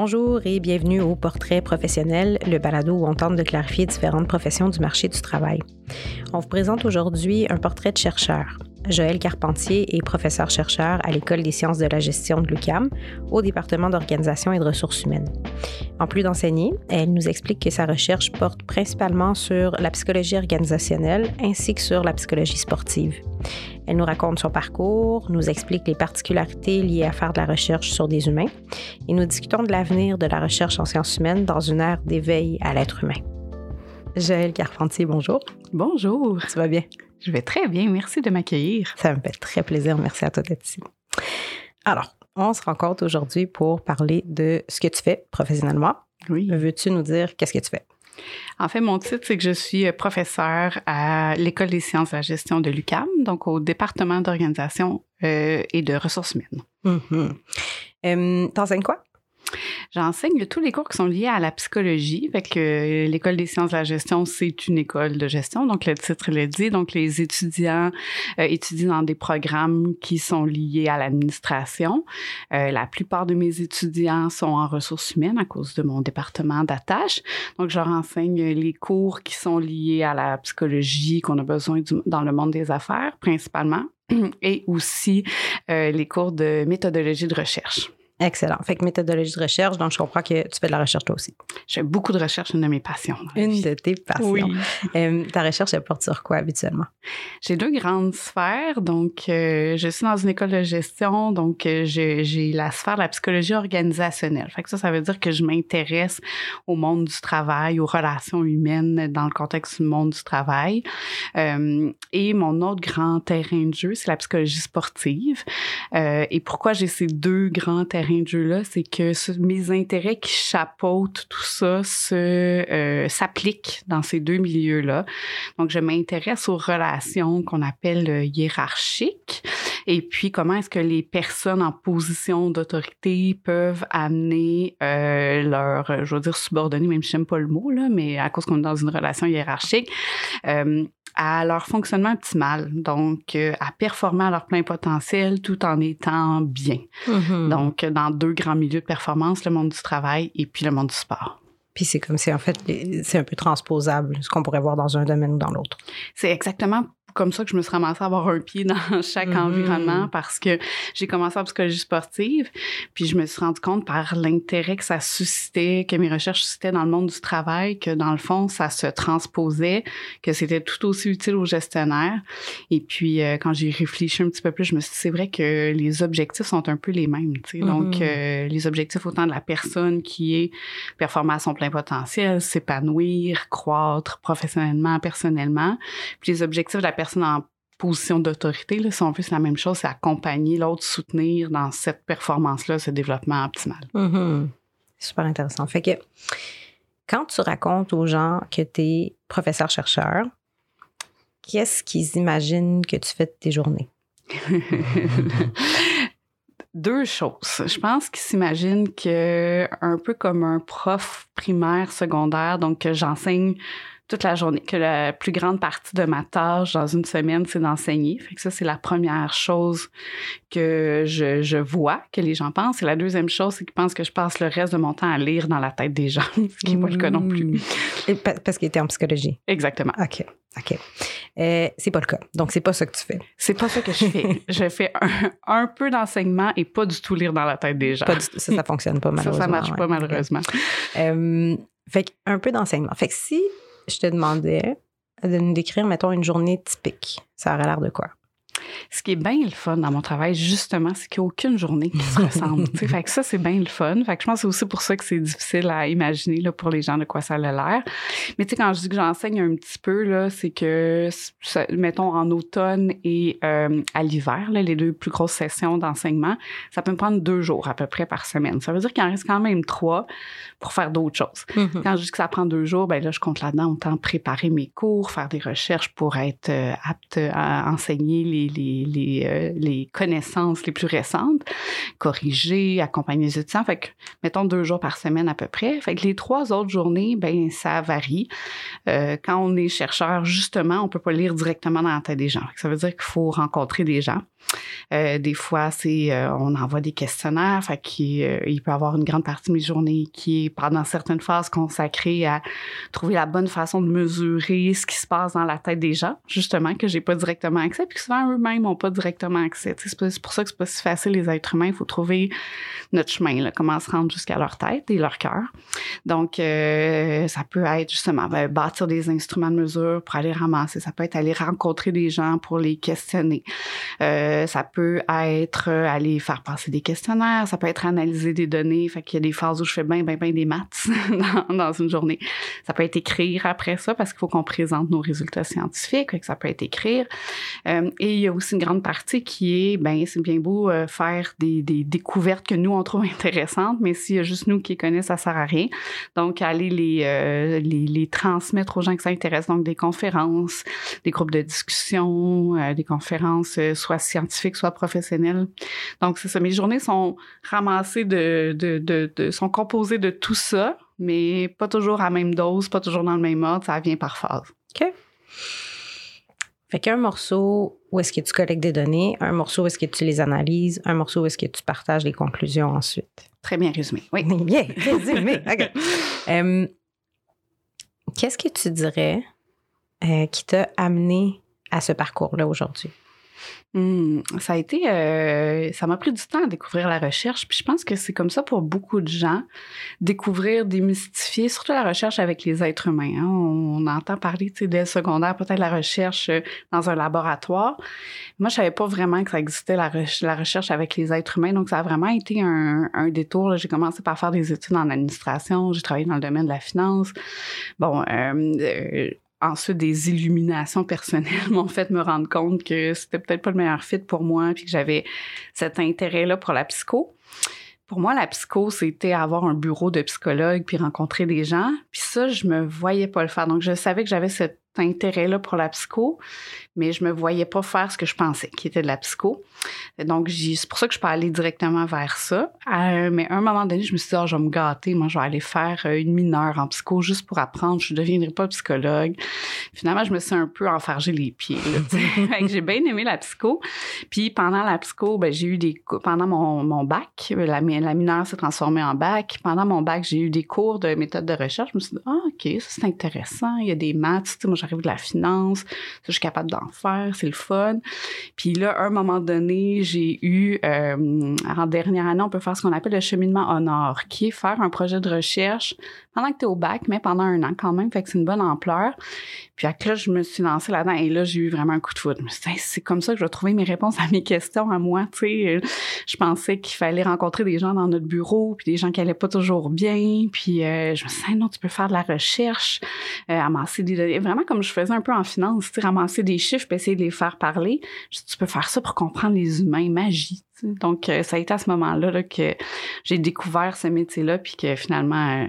Bonjour et bienvenue au Portrait professionnel, le balado où on tente de clarifier différentes professions du marché du travail. On vous présente aujourd'hui un portrait de chercheur. Joël Carpentier est professeur-chercheur à l'École des sciences de la gestion de l'UCAM au département d'organisation et de ressources humaines. En plus d'enseigner, elle nous explique que sa recherche porte principalement sur la psychologie organisationnelle ainsi que sur la psychologie sportive. Elle nous raconte son parcours, nous explique les particularités liées à faire de la recherche sur des humains et nous discutons de l'avenir de la recherche en sciences humaines dans une ère d'éveil à l'être humain. Joël Carpentier, bonjour. Bonjour. Tu vas bien? Je vais très bien. Merci de m'accueillir. Ça me fait très plaisir. Merci à toi d'être ici. Alors, on se rencontre aujourd'hui pour parler de ce que tu fais professionnellement. Oui. Veux-tu nous dire qu'est-ce que tu fais? En fait, mon titre, c'est que je suis professeur à l'École des sciences de la gestion de l'UCAM, donc au département d'organisation euh, et de ressources humaines. Mm T'enseignes quoi? J'enseigne tous les cours qui sont liés à la psychologie. Euh, l'école des sciences de la gestion, c'est une école de gestion. Donc, le titre le dit. Donc, les étudiants euh, étudient dans des programmes qui sont liés à l'administration. Euh, la plupart de mes étudiants sont en ressources humaines à cause de mon département d'attache. Donc, je leur enseigne les cours qui sont liés à la psychologie qu'on a besoin dans le monde des affaires, principalement, et aussi les cours de méthodologie de recherche. Excellent. Fait que méthodologie de recherche, donc je comprends que tu fais de la recherche toi aussi. Je fais beaucoup de recherche, une de mes passions. Une de tes passions. Oui. Euh, ta recherche, elle porte sur quoi habituellement? J'ai deux grandes sphères. Donc, euh, je suis dans une école de gestion, donc euh, j'ai la sphère de la psychologie organisationnelle. Fait que ça, ça veut dire que je m'intéresse au monde du travail, aux relations humaines dans le contexte du monde du travail. et mon autre grand terrain de jeu, c'est la psychologie sportive. et pourquoi j'ai ces deux grands terrains de jeu-là, c'est que mes intérêts qui chapeautent tout ça euh, s'appliquent dans ces deux milieux-là. Donc, je m'intéresse aux relations qu'on appelle euh, hiérarchiques et puis comment est-ce que les personnes en position d'autorité peuvent amener euh, leur, je veux dire subordonné, même si j'aime pas le mot là, mais à cause qu'on est dans une relation hiérarchique, euh, à leur fonctionnement optimal, donc euh, à performer à leur plein potentiel tout en étant bien. Mm-hmm. Donc, dans deux grands milieux de performance, le monde du travail et puis le monde du sport. Puis c'est comme si, en fait, c'est un peu transposable, ce qu'on pourrait voir dans un domaine ou dans l'autre. C'est exactement comme ça que je me suis ramassée à avoir un pied dans chaque mm-hmm. environnement parce que j'ai commencé en psychologie sportive, puis je me suis rendu compte par l'intérêt que ça suscitait, que mes recherches suscitaient dans le monde du travail, que dans le fond, ça se transposait, que c'était tout aussi utile aux gestionnaires. Et puis, euh, quand j'ai réfléchi un petit peu plus, je me suis dit, c'est vrai que les objectifs sont un peu les mêmes. Tu sais. Donc, mm-hmm. euh, les objectifs autant de la personne qui est performer à son plein potentiel, s'épanouir, croître professionnellement, personnellement, puis les objectifs de la personne en position d'autorité, là, si on veut, c'est la même chose, c'est accompagner l'autre, soutenir dans cette performance-là, ce développement optimal. Mm-hmm. Super intéressant. Fait que quand tu racontes aux gens que tu es professeur-chercheur, qu'est-ce qu'ils imaginent que tu fais de tes journées? Deux choses. Je pense qu'ils s'imaginent que, un peu comme un prof primaire, secondaire, donc que j'enseigne toute la journée, que la plus grande partie de ma tâche dans une semaine, c'est d'enseigner. Fait que ça, c'est la première chose que je, je, vois, que les gens pensent. Et la deuxième chose, c'est qu'ils pensent que je passe le reste de mon temps à lire dans la tête des gens, ce qui n'est pas le cas non plus. Mmh. Et parce qu'il était en psychologie. Exactement. OK. OK. Euh, c'est pas le cas. Donc, c'est pas ça que tu fais. C'est pas ça que je fais. je fais un, un peu d'enseignement et pas du tout lire dans la tête des gens. Pas du, ça, ça fonctionne pas malheureusement. Ça, ça marche pas malheureusement. Euh, fait un peu d'enseignement. Fait que si je te demandais de nous décrire, mettons, une journée typique. Ça aurait l'air de quoi? Ce qui est bien le fun dans mon travail, justement, c'est qu'il n'y a aucune journée qui se ressemble. fait que ça, c'est bien le fun. Fait que je pense que c'est aussi pour ça que c'est difficile à imaginer là, pour les gens de quoi ça a l'air. Mais tu sais, quand je dis que j'enseigne un petit peu, là, c'est que, mettons, en automne et euh, à l'hiver, les deux plus grosses sessions d'enseignement, ça peut me prendre deux jours à peu près par semaine. Ça veut dire qu'il en reste quand même trois pour faire d'autres choses. Mm-hmm. Quand je dis que ça prend deux jours, ben là, je compte là-dedans autant préparer mes cours, faire des recherches pour être euh, apte à enseigner les euh, les, connaissances les plus récentes, corriger, accompagner les étudiants. Fait que, mettons, deux jours par semaine à peu près. Fait que les trois autres journées, ben ça varie. Euh, quand on est chercheur, justement, on peut pas lire directement dans la tête des gens. Ça veut dire qu'il faut rencontrer des gens. Euh, des fois, c'est on envoie des questionnaires, fait qu'il il peut avoir une grande partie de mes journées qui est pendant certaines phases consacrée à trouver la bonne façon de mesurer ce qui se passe dans la tête des gens, justement que j'ai pas directement accès, puis que souvent eux-mêmes n'ont pas directement accès. C'est pour ça que c'est pas si facile les êtres humains. Il faut trouver notre chemin, comment se rendre jusqu'à leur tête et leur cœur. Donc ça peut être justement ben, bâtir des instruments de mesure pour aller ramasser. Ça peut être aller rencontrer des gens pour les questionner. ça peut être euh, aller faire passer des questionnaires, ça peut être analyser des données, fait qu'il y a des phases où je fais bien, bien, bien des maths dans, une journée. Ça peut être écrire après ça parce qu'il faut qu'on présente nos résultats scientifiques, ça peut être écrire. Euh, et il y a aussi une grande partie qui est, ben c'est bien beau euh, faire des, découvertes que nous on trouve intéressantes, mais s'il y a juste nous qui connaissent, ça sert à rien. Donc aller les, les, les transmettre aux gens qui s'intéressent, donc des conférences, des groupes de discussion, des conférences soit scientifiques, soit professionnel. Donc, c'est ça. Mes journées sont ramassées de, de, sont composées de tout ça, mais pas toujours à même dose, pas toujours dans le même ordre. Ça vient par phase. OK. Fait qu'un morceau où est-ce que tu collectes des données, un morceau où est-ce que tu les analyses, un morceau où est-ce que tu partages les conclusions ensuite. Très bien résumé. Oui. bien résumé. OK. Euh, qu'est-ce que tu dirais euh, qui t'a amené à ce parcours-là aujourd'hui? Mmh, ça a été, euh, ça m'a pris du temps à découvrir la recherche, puis je pense que c'est comme ça pour beaucoup de gens, découvrir, démystifier, surtout la recherche avec les êtres humains. Hein. On, entend parler, tu sais, dès le secondaire, peut-être la recherche euh, dans un laboratoire. Moi, je savais pas vraiment que ça existait la, recherche avec les êtres humains, donc ça a vraiment été un, détour. J'ai commencé par faire des études en administration, j'ai travaillé dans le domaine de la finance. Bon, euh ensuite des illuminations personnelles m'ont fait me rendre compte que c'était peut-être pas le meilleur fit pour moi puis que j'avais cet intérêt-là pour la psycho. Pour moi, la psycho, c'était avoir un bureau de psychologue puis rencontrer des gens. Puis ça, je me voyais pas le faire. Donc, je savais que j'avais intérêt-là pour la psycho, mais je me voyais pas faire ce que je pensais, qui était de la psycho. Donc, c'est pour ça que je peux aller directement vers ça. Euh, mais à un moment donné, je me suis dit, oh, je vais me gâter. Moi, je vais aller faire euh, une mineure en psycho juste pour apprendre. Je ne deviendrai pas psychologue. Finalement, je me suis un peu enfargé les pieds. j'ai bien aimé la psycho. Puis pendant la psycho, ben, j'ai eu des pendant mon, bac, la, la mineure s'est transformée en bac. Pendant mon bac, j'ai eu des cours de méthode de recherche. Je me suis dit, ah, OK, ça c'est intéressant. Il y a des maths. moi, de la finance. je suis capable d'en faire. C'est le fun. Puis là, à un moment donné, j'ai eu, euh, en dernière année, on peut faire ce qu'on appelle le cheminement honor, qui est faire un projet de recherche pendant que tu es au bac, mais pendant un an quand même, fait que c'est une bonne ampleur. Puis là, je me suis lancée là-dedans et là, j'ai eu vraiment un coup de foudre. c'est comme ça que je vais trouver mes réponses à mes questions à moi, tu sais. Je pensais qu'il fallait rencontrer des gens dans notre bureau, puis des gens qui allaient pas toujours bien, puis euh, je me suis dit, non, tu peux faire de la recherche, euh, amasser des données, vraiment comme je faisais un peu en finance, tu sais, ramasser des chiffres, puis essayer de les faire parler. Je tu peux faire ça pour comprendre les humains, magie. Donc, euh, ça a été à ce moment-là là, que j'ai découvert ce métier-là, puis que finalement,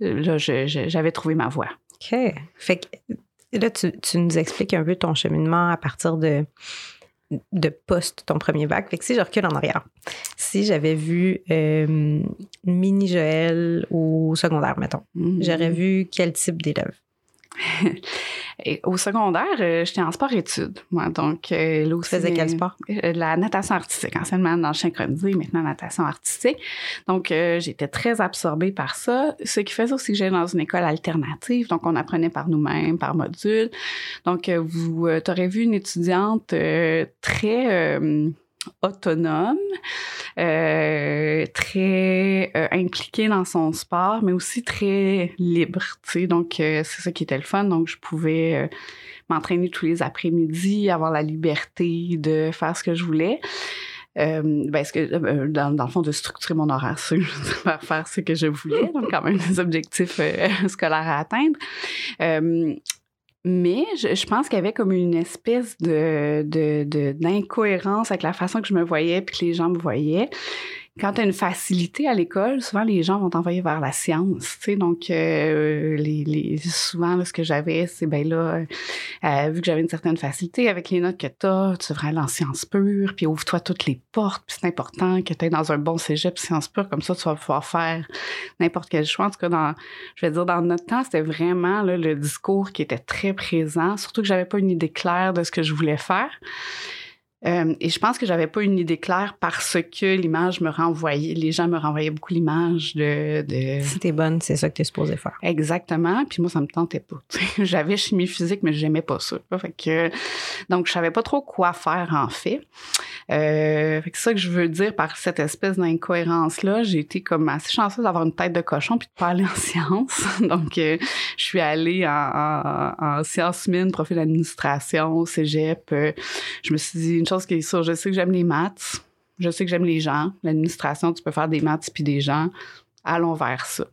euh, là, j'avais trouvé ma voie. OK. Fait que là, tu, tu, nous expliques un peu ton cheminement à partir de, de post ton premier bac. Fait que si je recule en arrière, si j'avais vu euh, mini Joël au secondaire, mettons, mm-hmm. j'aurais vu quel type d'élève? Et au secondaire, euh, j'étais en sport-études. Moi, donc, euh, là aussi, quel sport? Euh, la natation artistique. Anciennement dans le synchronisé, maintenant natation artistique. Donc, j'étais très absorbée par ça. Ce qui faisait aussi que j'allais dans une école alternative. Donc, on apprenait par nous-mêmes, par module. Donc, vous aurez vu une étudiante très autonome, euh, très euh, impliquée dans son sport, mais aussi très libre. Tu sais, donc euh, c'est ça qui était le fun. Donc je pouvais euh, m'entraîner tous les après-midi, avoir la liberté de faire ce que je voulais. Euh, ben, ce que, dans, le fond, de structurer mon horaire, faire, faire ce que je voulais, donc quand même des objectifs scolaires à atteindre. Mais je, pense qu'il y avait comme une espèce de, de, d'incohérence avec la façon que je me voyais puis que les gens me voyaient quand tu as une facilité à l'école, souvent les gens vont t'envoyer vers la science. Tu sais, donc euh, les, les, souvent ce que j'avais, c'est ben là, euh, vu que j'avais une certaine facilité avec les notes que tu as, tu devrais aller en sciences pures, puis ouvre-toi toutes les portes, puis c'est important que tu es dans un bon cégep sciences pures, comme ça tu vas pouvoir faire n'importe quel choix. En tout cas, dans, je vais dire, dans notre temps, c'était vraiment là, le discours qui était très présent, surtout que j'avais pas une idée claire de ce que je voulais faire. Euh, et je pense que j'avais pas une idée claire parce que l'image me renvoyait, les gens me renvoyaient beaucoup l'image de, de... Si t'es bonne, c'est ça que t'es supposé faire. Exactement. Puis moi, ça me tentait pas. J'avais chimie physique, mais j'aimais pas ça. Fait que, donc, je savais pas trop quoi faire en fait. Euh, fait que c'est ça que je veux dire par cette espèce d'incohérence-là. J'ai été comme assez chanceuse d'avoir une tête de cochon puis de pas aller en sciences. donc, euh, je suis allée en, en, en sciences mines, profil d'administration, cégep. Euh, je me suis dit une qui est sûre, je sais que j'aime les maths, je sais que j'aime les gens. L'administration, tu peux faire des maths puis des gens. Allons vers ça.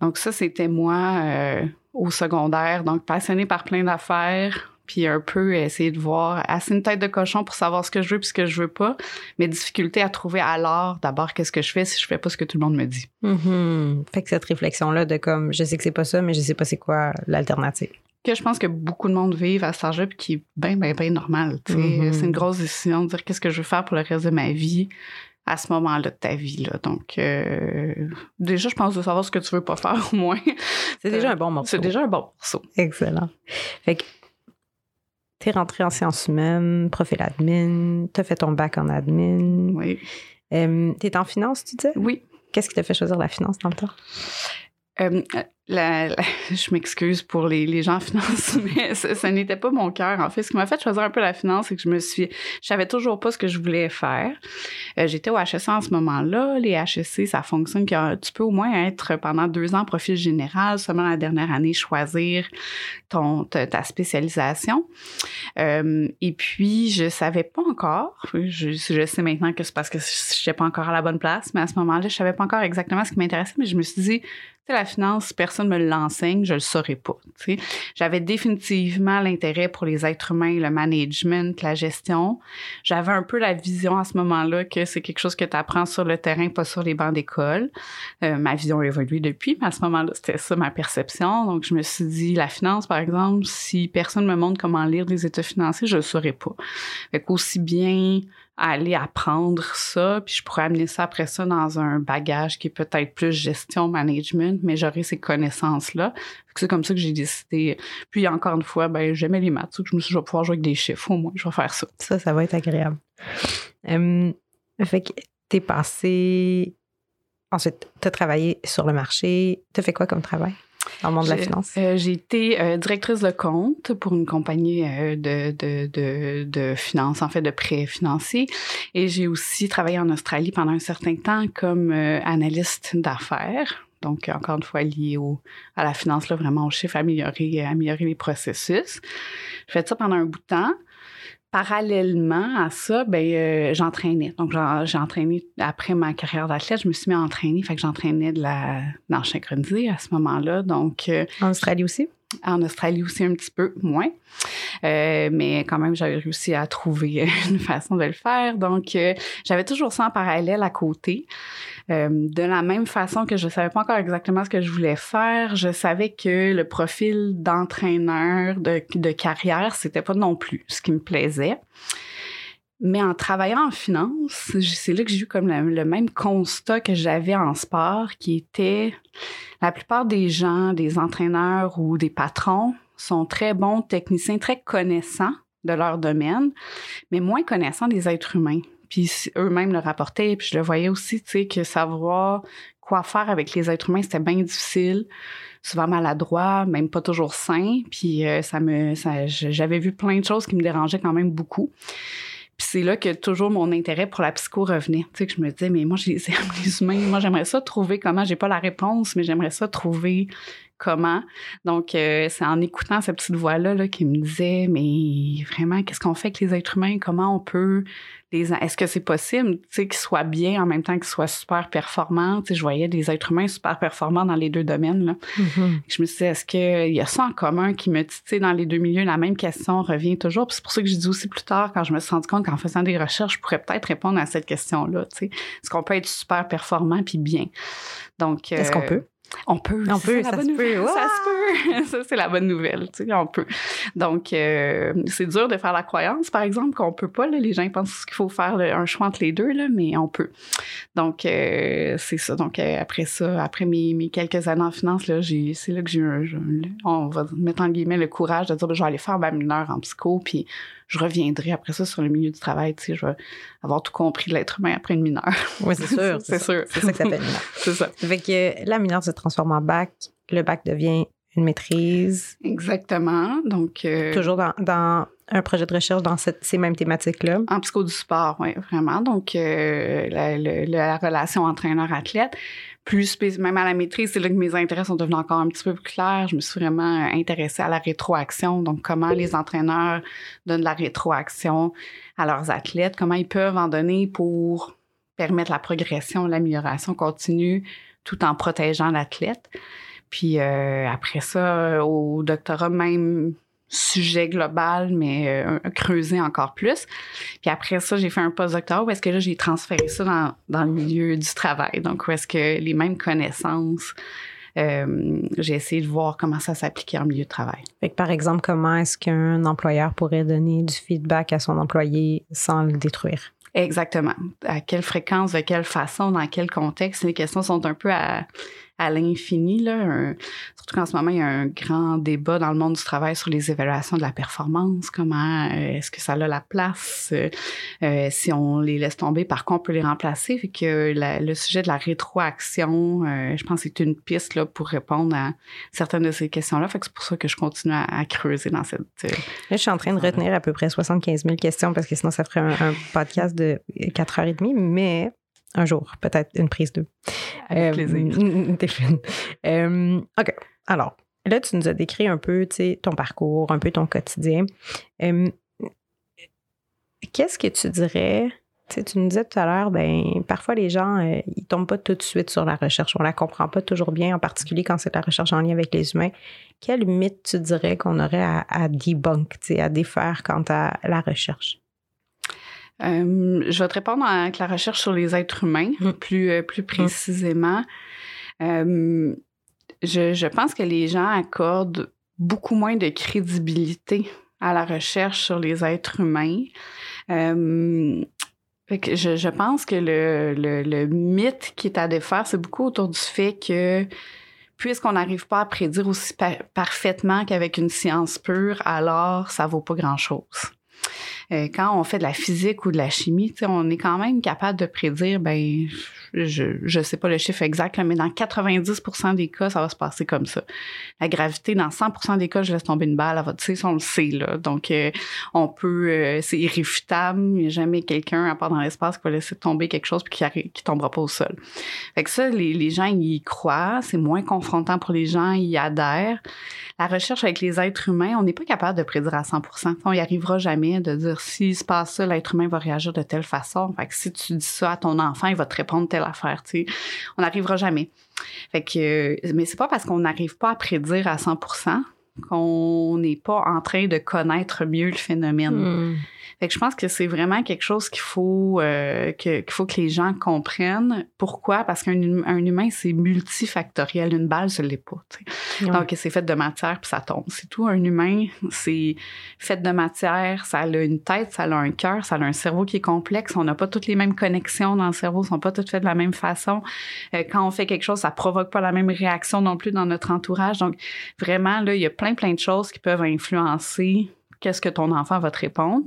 Donc ça, c'était moi euh, au secondaire, donc passionnée par plein d'affaires, puis un peu essayer de voir assez une tête de cochon pour savoir ce que je veux puis ce que je veux pas, mais difficulté à trouver alors d'abord qu'est-ce que je fais si je fais pas ce que tout le monde me dit. Mm-hmm. Fait que cette réflexion là de comme je sais que c'est pas ça mais je sais pas c'est quoi l'alternative que je pense que beaucoup de monde vivent à cet âge-là, puis qui est bien, bien, bien normal. Mm-hmm. C'est une grosse décision de dire qu'est-ce que je veux faire pour le reste de ma vie à ce moment-là de ta vie. Là. Donc, euh, déjà, je pense de savoir ce que tu veux pas faire au moins. C'est déjà un bon morceau. C'est déjà un bon morceau. Excellent. Fait que t'es rentré en sciences humaines, profil admin, t'as fait ton bac en admin. Oui. Euh, t'es en finance, tu disais? Oui. Qu'est-ce qui t'a fait choisir la finance dans le temps? Euh, je m'excuse pour les, gens en finance, mais ça, n'était pas mon cœur. En fait, ce qui m'a fait choisir un peu la finance, c'est que je me suis, je savais toujours pas ce que je voulais faire. Euh, J'étais au HEC en ce moment-là. Les HEC, ça fonctionne que tu peux au moins être pendant deux ans profil général, seulement la dernière année choisir ta, spécialisation. Euh, et puis, je savais pas encore. Je, je sais maintenant que c'est parce que je n'étais pas encore à la bonne place, mais à ce moment-là, je savais pas encore exactement ce qui m'intéressait. Mais je me suis dit, la finance, personne me l'enseigne, je le saurais pas. J'avais définitivement l'intérêt pour les êtres humains, le management, la gestion. J'avais un peu la vision à ce moment-là que c'est quelque chose que tu apprends sur le terrain, pas sur les bancs d'école. Euh, ma vision a évolué depuis, mais à ce moment-là, c'était ça ma perception. Donc, je me suis dit, la finance, par exemple, si personne me montre comment lire des états financiers, je le saurais pas. Fait qu'aussi bien aller apprendre ça, puis je pourrais amener ça après ça dans un bagage qui est peut-être plus gestion, management, mais j'aurais ces connaissances-là. C'est comme ça que j'ai décidé. Puis encore une fois, ben j'aimais les maths, donc je me suis dit, je vais pouvoir jouer avec des chiffres, au moins, je vais faire ça. Ça, ça va être agréable. Hum, fait que t'es passé... Ensuite, t'as travaillé sur le marché. T'as fait quoi comme travail? Dans le monde de la finance? Euh, j'ai été euh, directrice de compte pour une compagnie euh, de, de, de, de finance, en fait, de prêts financiers. Et j'ai aussi travaillé en Australie pendant un certain temps comme analyste d'affaires. Donc, encore une fois, lié au, à la finance, là, vraiment au chiffre, améliorer, améliorer les processus. J'ai fait ça pendant un bout de temps parallèlement à ça, ben euh, j'entraînais. Donc j'ai entraîné après ma carrière d'athlète, je me suis mis à entraîner, fait que j'entraînais de la dans synchronisé à ce moment-là. Donc euh, en Australie aussi? En Australie aussi un petit peu moins, euh, mais quand même j'avais réussi à trouver une façon de le faire. Donc euh, j'avais toujours ça en parallèle à côté. Euh, de la même façon que je savais pas encore exactement ce que je voulais faire, je savais que le profil d'entraîneur de, de carrière, c'était pas non plus ce qui me plaisait. Mais en travaillant en finance, c'est là que j'ai eu comme le, même constat que j'avais en sport, qui était la plupart des gens, des entraîneurs ou des patrons sont très bons techniciens, très connaissants de leur domaine, mais moins connaissants des êtres humains. Puis eux-mêmes le rapportaient, puis je le voyais aussi, tu sais, que savoir quoi faire avec les êtres humains, c'était bien difficile, souvent maladroit, même pas toujours sain. Puis euh, ça me, ça, j'avais vu plein de choses qui me dérangeaient quand même beaucoup. Puis c'est là que toujours mon intérêt pour la psycho revenait. Tu sais, que je me disais, mais moi, j'ai les humains. Moi, j'aimerais ça trouver comment. J'ai pas la réponse, mais j'aimerais ça trouver comment. Donc, euh, c'est en écoutant cette petite voix-là là, qui me disait, mais vraiment, qu'est-ce qu'on fait avec les êtres humains? Comment on peut les... Est-ce que c'est possible, tu sais, qu'ils soient bien en même temps qu'ils soient super performants? Tu sais, je voyais des êtres humains super performants dans les deux domaines, là. Mm-hmm. Je me suis dit, est-ce qu'il y a ça en commun qui me... Tu sais, dans les deux milieux, la même question revient toujours. C'est pour ça que j'ai dit aussi plus tard, quand je me suis rendu compte qu'en faisant des recherches, je pourrais peut-être répondre à cette question-là, tu sais. Est-ce qu'on peut être super performant puis bien? Donc... Est-ce qu'on euh, peut? On peut. On peut, ça, ça se peut. Ça se peut. Ça, c'est la bonne nouvelle. Tu sais, on peut. Donc, euh, c'est dur de faire la croyance, par exemple, qu'on peut pas. Là. Les gens pensent qu'il faut faire là, un choix entre les deux, là, mais on peut. Donc, euh, c'est ça. Donc, euh, après ça, après mes, mes, quelques années en finance, là, j'ai, c'est là que j'ai eu un, on va mettre en guillemets le courage de dire, ben, je vais aller faire ma mineure en psycho, puis je reviendrai après ça sur le milieu du travail. Tu sais, je vais avoir tout compris de l'être humain après une mineure. Oui, c'est sûr. c'est sûr. C'est ça que ça s'appelle mineure. c'est ça. Fait que la mineure se transforme en bac, le bac devient une maîtrise. Exactement. Donc. euh, Toujours dans, dans un projet de recherche dans cette- ces mêmes thématiques-là. En psycho du sport, oui, vraiment. Donc, euh, la, la relation entraîneur-athlète, plus même à la maîtrise, c'est là que mes intérêts sont devenus encore un petit peu plus clairs. Je me suis vraiment intéressée à la rétroaction. Donc, comment les entraîneurs donnent la rétroaction à leurs athlètes, comment ils peuvent en donner pour permettre la progression, l'amélioration continue, tout en protégeant l'athlète. Puis euh, après ça, au doctorat, même sujet global, mais euh, creuser encore plus. Puis après ça, j'ai fait un postdoctorat où est-ce que là, j'ai transféré ça dans, dans le milieu du travail. Donc, où est-ce que les mêmes connaissances, euh, j'ai essayé de voir comment ça s'appliquait en milieu de travail. Fait que, par exemple, comment est-ce qu'un employeur pourrait donner du feedback à son employé sans le détruire? Exactement. À quelle fréquence, de quelle façon, dans quel contexte? Les questions sont un peu à, à l'infini. Surtout qu'en ce moment, il y a un grand débat dans le monde du travail sur les évaluations de la performance. Comment euh, est-ce que ça a la place? euh, euh, si on les laisse tomber, par contre, on peut les remplacer? Fait que la- le sujet de la rétroaction, euh, je pense que c'est une piste là, pour répondre à certaines de ces questions-là. Fait que c'est pour ça que je continue à, à creuser dans cette... Là, je suis en train de retenir à peu près 75 000 questions parce que sinon, ça ferait un, un podcast de 4 heures et demie, mais un jour, peut-être une prise d'eux. avec plaisir. Euh, T'es fine. Euh, OK. Alors, là, tu nous as décrit un peu, ton parcours, un peu ton quotidien. Euh, Qu'est-ce que tu dirais? Tu nous disais tout à l'heure, ben parfois les gens, euh, ils tombent pas tout de suite sur la recherche. On la comprend pas toujours bien, en particulier quand c'est la recherche en lien avec les humains. Quel mythe tu dirais qu'on aurait à, à debunk, à défaire quant à la recherche? Euh, je vais te répondre avec la recherche sur les êtres humains, Mm. plus, euh, plus précisément. Euh, je, je pense que les gens accordent beaucoup moins de crédibilité à la recherche sur les êtres humains. Euh, je, je pense que le, le, le mythe qui est à défaire, c'est beaucoup autour du fait que puisqu'on n'arrive pas à prédire aussi pa- parfaitement qu'avec une science pure, alors ça vaut pas grand-chose. Euh, quand on fait de la physique ou de la chimie, on est quand même capable de prédire, ben, je je sais pas le chiffre exact, là, mais dans 90% des cas, ça va se passer comme ça. La gravité, dans 100% des cas, je laisse tomber une balle, va, tu sais, on le sait là. Donc, euh, on peut, euh, c'est irréfutable. Il n'y a jamais quelqu'un à part dans l'espace qui va laisser tomber quelque chose puis qui, arri- qui tombera pas au sol. Fait que ça, les, gens y croient. C'est moins confrontant pour les gens, ils y adhèrent. La recherche avec les êtres humains, on n'est pas capable de prédire à 100%. On y arrivera jamais de dire s'il se passe ça, l'être humain va réagir de telle façon. Fait que si tu dis ça à ton enfant, il va te répondre telle affaire. Tu sais, on n'arrivera jamais. Fait que, euh, mais c'est pas parce qu'on n'arrive pas à prédire à 100% qu'on n'est pas en train de connaître mieux le phénomène. Hmm. Fait que je pense que c'est vraiment quelque chose qu'il faut euh, que qu'il faut que les gens comprennent. Pourquoi? Parce qu'un hum- un humain c'est multifactoriel. Une balle, ce l'est pas. Donc c'est fait de matière puis ça tombe. C'est tout. Un humain, c'est fait de matière. Ça a une tête, ça a un cœur, ça a un cerveau qui est complexe. On n'a pas toutes les mêmes connexions dans le cerveau, sont pas toutes faites de la même façon. Euh, quand on fait quelque chose, ça provoque pas la même réaction non plus dans notre entourage. Donc vraiment là, il y a plein plein de choses qui peuvent influencer qu'est-ce que ton enfant va te répondre.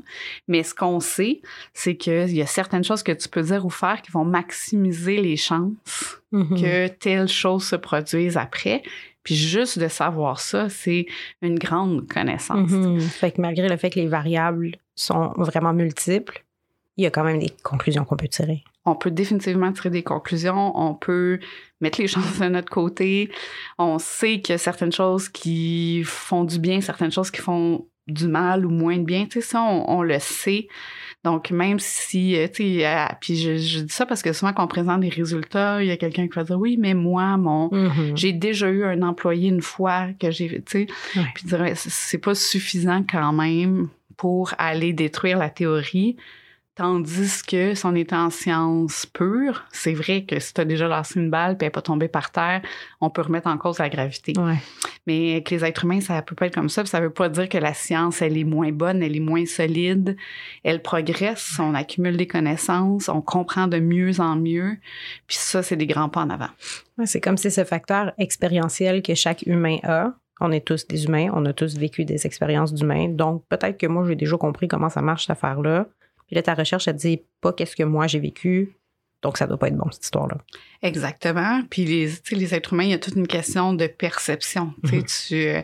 Mais ce qu'on sait, c'est qu'il y a certaines choses que tu peux dire ou faire qui vont maximiser les chances Mhm. que telle chose se produise après. Puis juste de savoir ça, c'est une grande connaissance. Mhm. Fait que malgré le fait que les variables sont vraiment multiples, il y a quand même des conclusions qu'on peut tirer. On peut définitivement tirer des conclusions, on peut mettre les chances de notre côté. On sait qu'il y a certaines choses qui font du bien, certaines choses qui font du mal ou moins de bien. Tu sais, ça, on, on le sait. Donc, même si, euh, tu sais, euh, puis je, je dis ça parce que souvent quand on présente des résultats, il y a quelqu'un qui va dire, oui, mais moi, mon, Mhm. j'ai déjà eu un employé une fois que j'ai, tu sais, Ouais. puis dire, c'est pas suffisant quand même pour aller détruire la théorie. Tandis que si on était en sciences pures, c'est vrai que si tu as déjà lancé une balle puis elle n'est pas tombée par terre, on peut remettre en cause la gravité. Ouais. Mais avec les êtres humains, ça peut pas être comme ça. Puis ça veut pas dire que la science, elle est moins bonne, elle est moins solide. Elle progresse, on accumule des connaissances, on comprend de mieux en mieux. Puis ça, c'est des grands pas en avant. Ouais, c'est comme si ce facteur expérientiel que chaque humain a, On est tous des humains, on a tous vécu des expériences d'humains. Donc, peut-être que moi, j'ai déjà compris comment ça marche, cette affaire-là. Puis là, ta recherche, elle dit pas qu'est-ce que moi j'ai vécu, donc, ça doit pas être bon, cette histoire-là. Exactement. Puis, les, les êtres humains, il y a toute une question de perception. Mm tu, euh,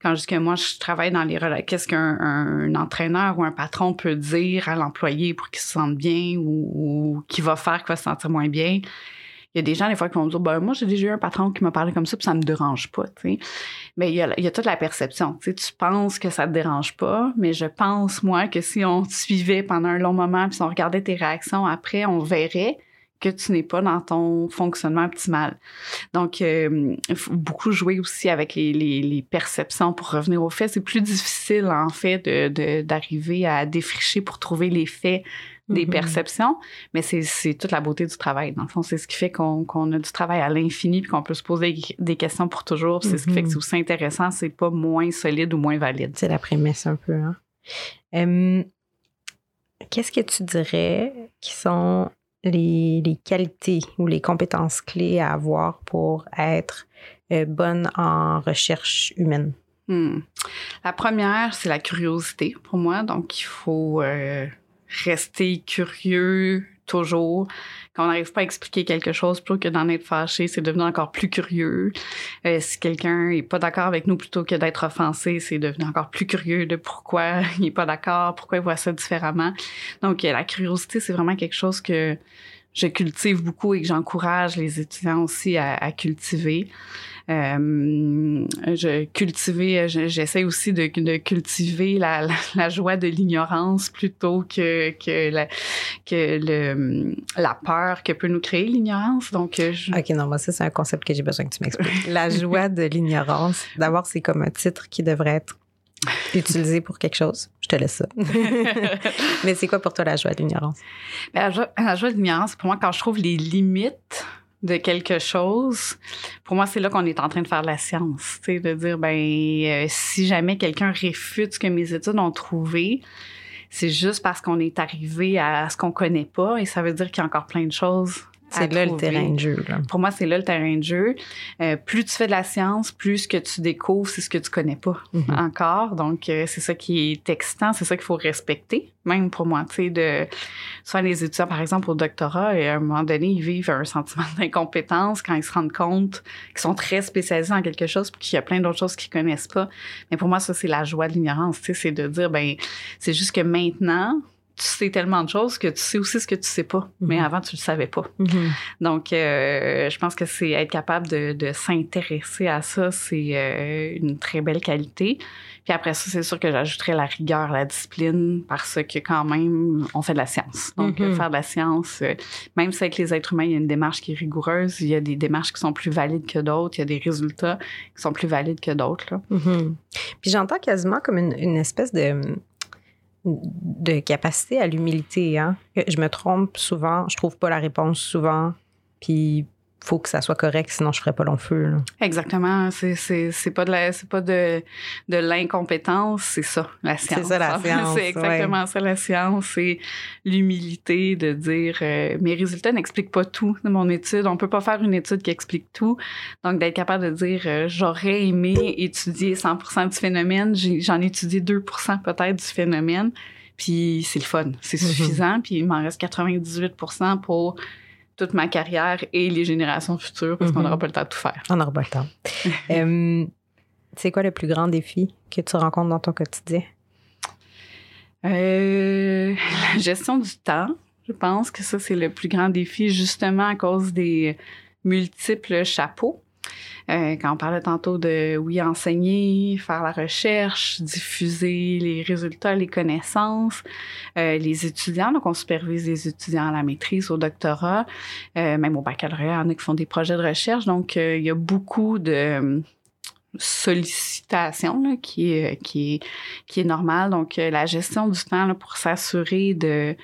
quand je dis que moi, je travaille dans les qu'est-ce qu'un entraîneur ou un patron peut dire à l'employé pour qu'il se sente bien ou, qui va faire qu'il va se sentir moins bien? Il y a des gens, des fois, qui vont me dire, ben, moi, j'ai déjà eu un patron qui m'a parlé comme ça, puis ça me dérange pas. Mais il y, a, toute la perception. Tu penses que ça te dérange pas, mais je pense, moi, que si on te suivait pendant un long moment, puis si on regardait tes réactions après, on verrait que tu n'es pas dans ton fonctionnement optimal. Donc, euh, il faut beaucoup jouer aussi avec les, les, perceptions pour revenir aux faits. C'est plus difficile, en fait, d'arriver de, à défricher pour trouver les faits des mm-hmm. perceptions, mais c'est toute la beauté du travail. Dans le fond, c'est ce qui fait qu'on a du travail à l'infini puis qu'on peut se poser des questions pour toujours. C'est ce qui fait que mm-hmm. c'est aussi intéressant, c'est pas moins solide ou moins valide. C'est la prémisse un peu. Hein? Qu'est-ce que tu dirais qui sont les, qualités ou les compétences clés à avoir pour être euh, bonne en recherche humaine? Hmm. La première, c'est la curiosité pour moi. Donc, il faut euh, rester curieux toujours. Quand on n'arrive pas à expliquer quelque chose, plutôt que d'en être fâché, c'est devenir encore plus curieux. Euh, si quelqu'un est pas d'accord avec nous, plutôt que d'être offensé, c'est devenir encore plus curieux de pourquoi il est pas d'accord, pourquoi il voit ça différemment. Donc, euh, la curiosité, c'est vraiment quelque chose que je cultive beaucoup et que j'encourage les étudiants aussi à, cultiver. Euh, je cultiver, j'essaie aussi de, de cultiver la, la, joie de l'ignorance plutôt que que la, que le la peur que peut nous créer l'ignorance. Donc, euh, je... ok, non, moi ça c'est un concept que j'ai besoin que tu m'expliques. la joie de l'ignorance. D'abord, c'est comme un titre qui devrait être utilisé pour quelque chose. Je te laisse ça. Mais c'est quoi pour toi la joie de l'ignorance? Ben, la joie, de l'ignorance, pour moi, quand je trouve les limites de quelque chose, pour moi, c'est là qu'on est en train de faire la science. De dire, ben, euh, si jamais quelqu'un réfute ce que mes études ont trouvé, c'est juste parce qu'on est arrivé à ce qu'on connaît pas et ça veut dire qu'il y a encore plein de choses c'est là le terrain de jeu. Pour moi, c'est là le terrain de jeu. Euh, plus tu fais de la science, plus ce que tu découvres, c'est ce que tu connais pas mhm. encore. Donc, euh, c'est ça qui est excitant, c'est ça qu'il faut respecter. Même pour moi, tu sais, de soit les étudiants, par exemple, au doctorat, et à un moment donné, ils vivent un sentiment d'incompétence quand ils se rendent compte qu'ils sont très spécialisés en quelque chose, puis qu'il y a plein d'autres choses qu'ils connaissent pas. Mais pour moi, ça, c'est la joie de l'ignorance. Tu sais, c'est de dire, ben, c'est juste que maintenant, tu sais tellement de choses que tu sais aussi ce que tu sais pas, mais mhm. avant tu le savais pas. Mhm. Donc, euh, je pense que c'est être capable de, de s'intéresser à ça, c'est euh, une très belle qualité. Puis après ça, c'est sûr que j'ajouterais la rigueur, la discipline, parce que quand même, on fait de la science. Donc, mhm. faire de la science, euh, même si avec les êtres humains, il y a une démarche qui est rigoureuse, il y a des démarches qui sont plus valides que d'autres, il y a des résultats qui sont plus valides que d'autres. Puis j'entends quasiment comme une, une espèce de de capacité à l'humilité. Hein? Je me trompe souvent, je trouve pas la réponse souvent, puis faut que ça soit correct, sinon je ferais pas long feu. Exactement. C'est, c'est, c'est pas de la, c'est pas de, de l'incompétence, c'est ça, la science. C'est ça, la science. c'est exactement ça, la science. C'est l'humilité de dire, euh, mes résultats n'expliquent pas tout de mon étude. On peut pas faire une étude qui explique tout. Donc, d'être capable de dire, euh, j'aurais aimé étudier 100% du phénomène, j'en ai étudié 2% peut-être du phénomène. Puis c'est le fun, c'est mm-hmm. suffisant. Puis il m'en reste 98% pour toute ma carrière et les générations futures parce qu'on n'aura mhm. pas le temps de tout faire. On n'aura pas le temps. Euh, c'est quoi le plus grand défi que tu rencontres dans ton quotidien? Euh, la gestion du temps. Je pense que ça, c'est le plus grand défi justement à cause des multiples chapeaux. Euh, quand on parlait tantôt de, oui, enseigner, faire la recherche, diffuser les résultats, les connaissances, euh, les étudiants, donc on supervise les étudiants à la maîtrise, au doctorat, euh, même au baccalauréat, il y en a qui font des projets de recherche, donc il y a beaucoup de sollicitation là, qui est qui est normale. Donc la gestion du temps pour s'assurer de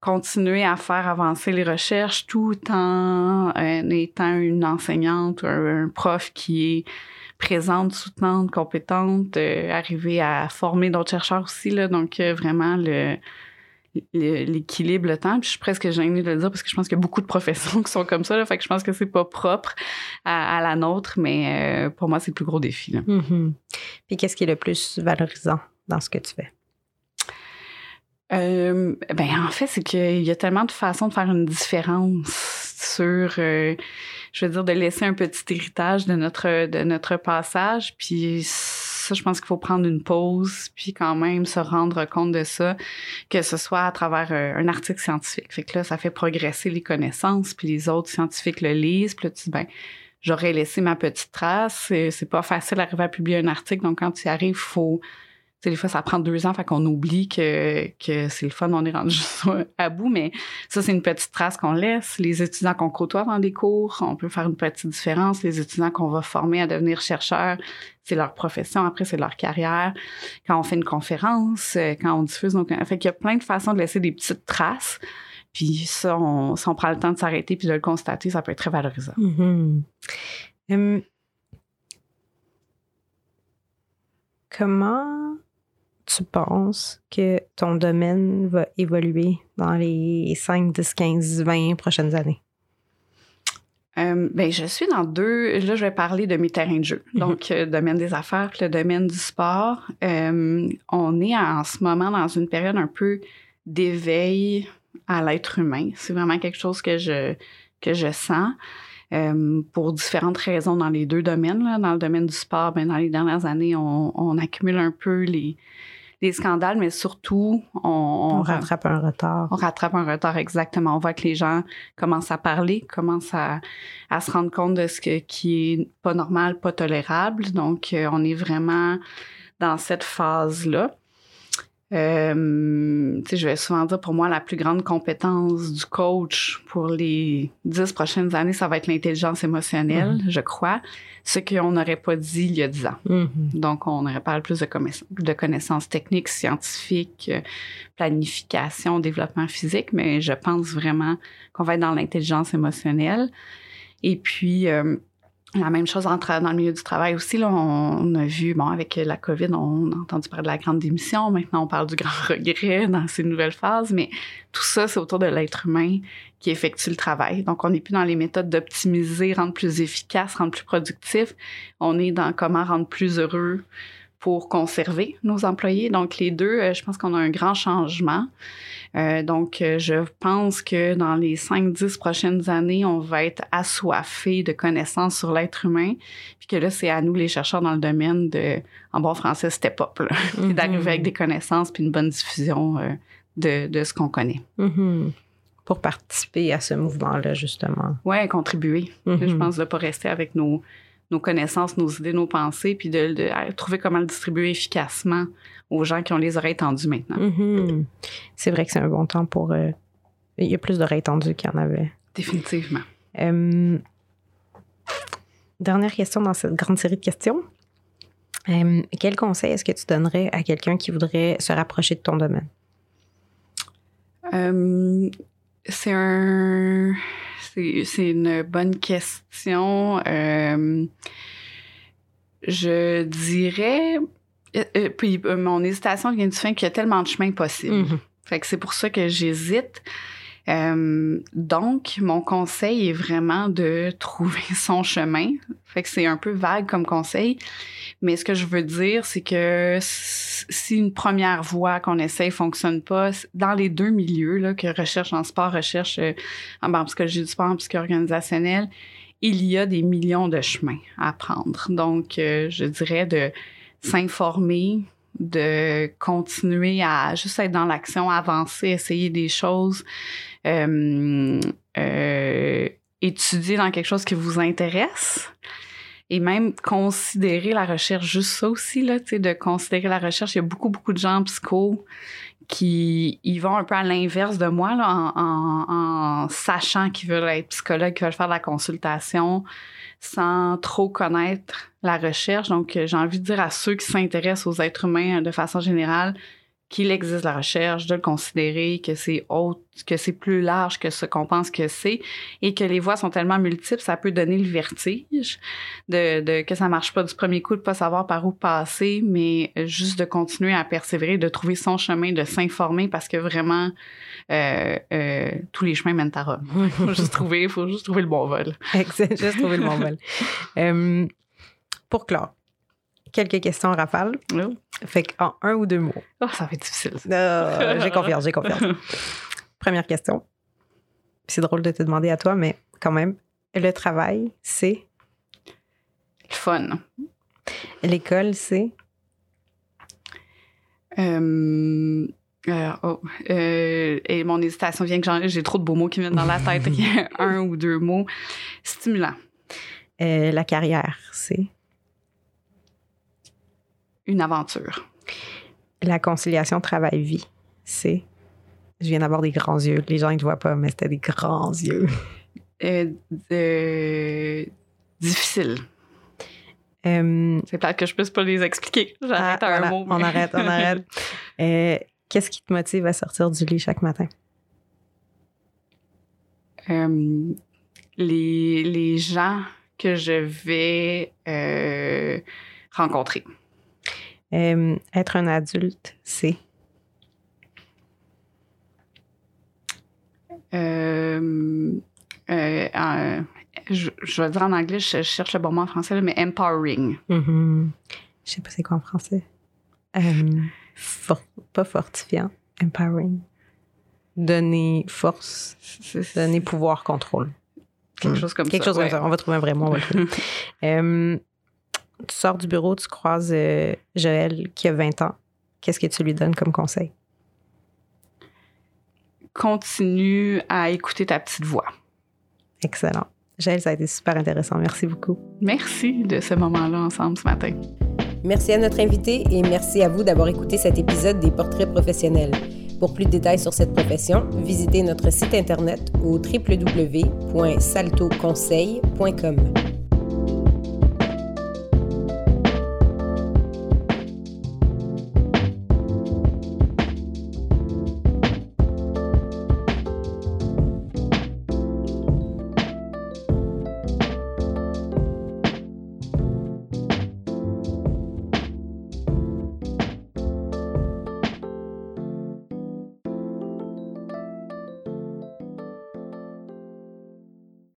continuer à faire avancer les recherches tout en euh, étant une enseignante ou un, prof qui est présente, soutenante, compétente, euh, arriver à former d'autres chercheurs aussi. Là, donc, euh, vraiment, le, l'équilibre, le temps. Puis je suis presque gênée de le dire parce que je pense qu'il y a beaucoup de professions qui sont comme ça. Là, fait que je pense que c'est pas propre à, la nôtre, mais pour moi, c'est le plus gros défi. Mm-hmm. Puis qu'est-ce qui est le plus valorisant dans ce que tu fais? Euh, ben en fait, c'est qu'il y a tellement de façons de faire une différence sur, euh, je veux dire, de laisser un petit héritage de notre de notre passage. Puis ça, je pense qu'il faut prendre une pause, puis quand même se rendre compte de ça, que ce soit à travers euh, un article scientifique. Fait que là, ça fait progresser les connaissances, puis les autres scientifiques le lisent, puis là, tu dis, ben, j'aurais laissé ma petite trace. C'est pas facile d'arriver à publier un article, donc quand tu y arrives, faut des fois, ça prend deux ans, fait qu'on oublie que, que c'est le fun, on est rendu à bout, mais ça, c'est une petite trace qu'on laisse. Les étudiants qu'on côtoie dans des cours, on peut faire une petite différence. Les étudiants qu'on va former à devenir chercheurs, c'est leur profession, après, c'est leur carrière. Quand on fait une conférence, euh, quand on diffuse nos... Fait qu'il y a plein de façons de laisser des petites traces. Puis ça, on, si on prend le temps de s'arrêter puis de le constater, ça peut être très valorisant. Mm-hmm. Hum. comment tu penses que ton domaine va évoluer dans les 5, 10, 15, 20 prochaines années? Euh, ben, je suis dans deux. Là, je vais parler de mes terrains de jeu. Mhm. Donc, le euh, domaine des affaires, le domaine du sport. Euh, on est en ce moment dans une période un peu d'éveil à l'être humain. C'est vraiment quelque chose que je que je sens. Pour différentes raisons dans les deux domaines. Là. Dans le domaine du sport, ben, dans les dernières années, on, on accumule un peu les, scandales, mais surtout, on, on, rattrape un retard. On rattrape un retard, exactement. On voit que les gens commencent à parler, commencent à, à se rendre compte de ce que, qui est pas normal, pas tolérable. Donc, euh, on est vraiment dans cette phase-là. Euh, je vais souvent dire pour moi la plus grande compétence du coach pour les dix prochaines années, ça va être l'intelligence émotionnelle, mm-hmm. je crois. Ce qu'on n'aurait pas dit il y a dix ans. Mm-hmm. Donc, on aurait parlé plus de, de connaissances techniques, scientifiques, euh, planification, développement physique, mais je pense vraiment qu'on va être dans l'intelligence émotionnelle. Et puis, euh, la même chose entre, dans le milieu du travail aussi. Là, on, a vu, bon, avec la COVID, on a entendu parler de la grande démission. Maintenant, on parle du grand regret dans ces nouvelles phases. Mais tout ça, c'est autour de l'être humain qui effectue le travail. Donc, on n'est plus dans les méthodes d'optimiser, rendre plus efficace, rendre plus productif. On est dans comment rendre plus heureux, pour conserver nos employés. Donc, les deux, euh, je pense qu'on a un grand changement. Euh, donc, euh, je pense que dans les 5-10 prochaines années, on va être assoiffé de connaissances sur l'être humain. Puis que là, c'est à nous, les chercheurs dans le domaine de, en bon français, step up, mm d'arriver avec des connaissances puis une bonne diffusion de, de, ce qu'on connaît. Mm-hmm. Pour participer à ce mouvement-là, justement. Oui, contribuer. Mm-hmm. Je pense de ne pas rester avec nos nos connaissances, nos idées, nos pensées, puis de, trouver comment le distribuer efficacement aux gens qui ont les oreilles tendues maintenant. Mm-hmm. C'est vrai que c'est un bon temps pour... Euh, il y a plus d'oreilles tendues qu'il y en avait. Définitivement. Euh, dernière question dans cette grande série de questions. Euh, quel conseil est-ce que tu donnerais à quelqu'un qui voudrait se rapprocher de ton domaine? c'est un c'est une bonne question. Euh, je dirais. Euh, euh, puis mon hésitation vient du fait qu'il y a tellement de chemins possibles. Mm-hmm. Fait que c'est pour ça que j'hésite. Euh, donc, mon conseil est vraiment de trouver son chemin. Fait que c'est un peu vague comme conseil, mais ce que je veux dire, c'est que si une première voie qu'on essaye fonctionne pas, dans les deux milieux, là, que recherche en sport, recherche euh, en, psychologie du sport, en psychologie organisationnelle, il y a des millions de chemins à prendre. Donc, euh, je dirais de s'informer, de continuer à juste être dans l'action, avancer, essayer des choses, étudier dans quelque chose qui vous intéresse et même considérer la recherche, juste ça aussi, là, de considérer la recherche. Il y a beaucoup, beaucoup de gens en psycho qui y vont un peu à l'inverse de moi, là, en, en, sachant qu'ils veulent être psychologues, qu'ils veulent faire de la consultation, sans trop connaître la recherche. Donc, euh, j'ai envie de dire à ceux qui s'intéressent aux êtres humains euh, de façon générale, qu'il existe la recherche, de le considérer, que c'est autre, que c'est plus large que ce qu'on pense que c'est, et que les voies sont tellement multiples, ça peut donner le vertige de, de que ça marche pas du premier coup, de pas savoir par où passer, mais juste de continuer à persévérer, de trouver son chemin, de s'informer, parce que vraiment, euh, euh, tous les chemins mènent à Rome. faut juste trouver, faut juste trouver le bon vol. Exact, juste trouver le bon vol. Euh, pour clore, quelques questions en rafale. Oh. Fait qu'en un ou deux mots. Oh, ça va être difficile. Euh, j'ai confiance, j'ai confiance. Première question. C'est drôle de te demander à toi, mais quand même, le travail, c'est? Le fun. L'école, c'est? Euh, euh, oh, euh, et mon hésitation vient que j'ai trop de beaux mots qui viennent dans la tête. Un ou deux mots. Stimulant. La carrière, c'est? Une aventure. La conciliation travail-vie, c'est. Je viens d'avoir des grands yeux. Les gens, ils ne voient pas, mais c'était des grands yeux. Euh, difficile. Euh, C'est peut-être que je puisse pas les expliquer. J'arrête ah, à un voilà, mot. On arrête, on arrête. Euh, Qu'est-ce qui te motive à sortir du lit chaque matin? Euh, les, les gens que je vais rencontrer. Euh, être un adulte, c'est? Euh, euh, je, je vais dire en anglais, je, je cherche le bon mot en français, là, mais empowering. Mhm. Je sais pas c'est quoi en français. For- pas fortifiant, empowering. Donner force, donner pouvoir, contrôle. quelque Hmm. chose comme Quelque ça. chose comme ça. On va trouver un vrai mot. on va le trouver. Tu sors du bureau, tu croises euh, Joël qui a 20 ans. Qu'est-ce que tu lui donnes comme conseil? Continue à écouter ta petite voix. Excellent. Joël, ça a été super intéressant. Merci beaucoup. Merci de ce moment-là ensemble ce matin. Merci à notre invité et merci à vous d'avoir écouté cet épisode des Portraits professionnels. Pour plus de détails sur cette profession, visitez notre site internet au www.saltoconseil.com.